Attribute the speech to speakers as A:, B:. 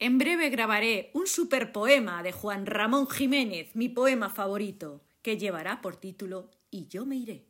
A: En breve grabaré un superpoema de Juan Ramón Jiménez, mi poema favorito, que llevará por título Y yo me iré.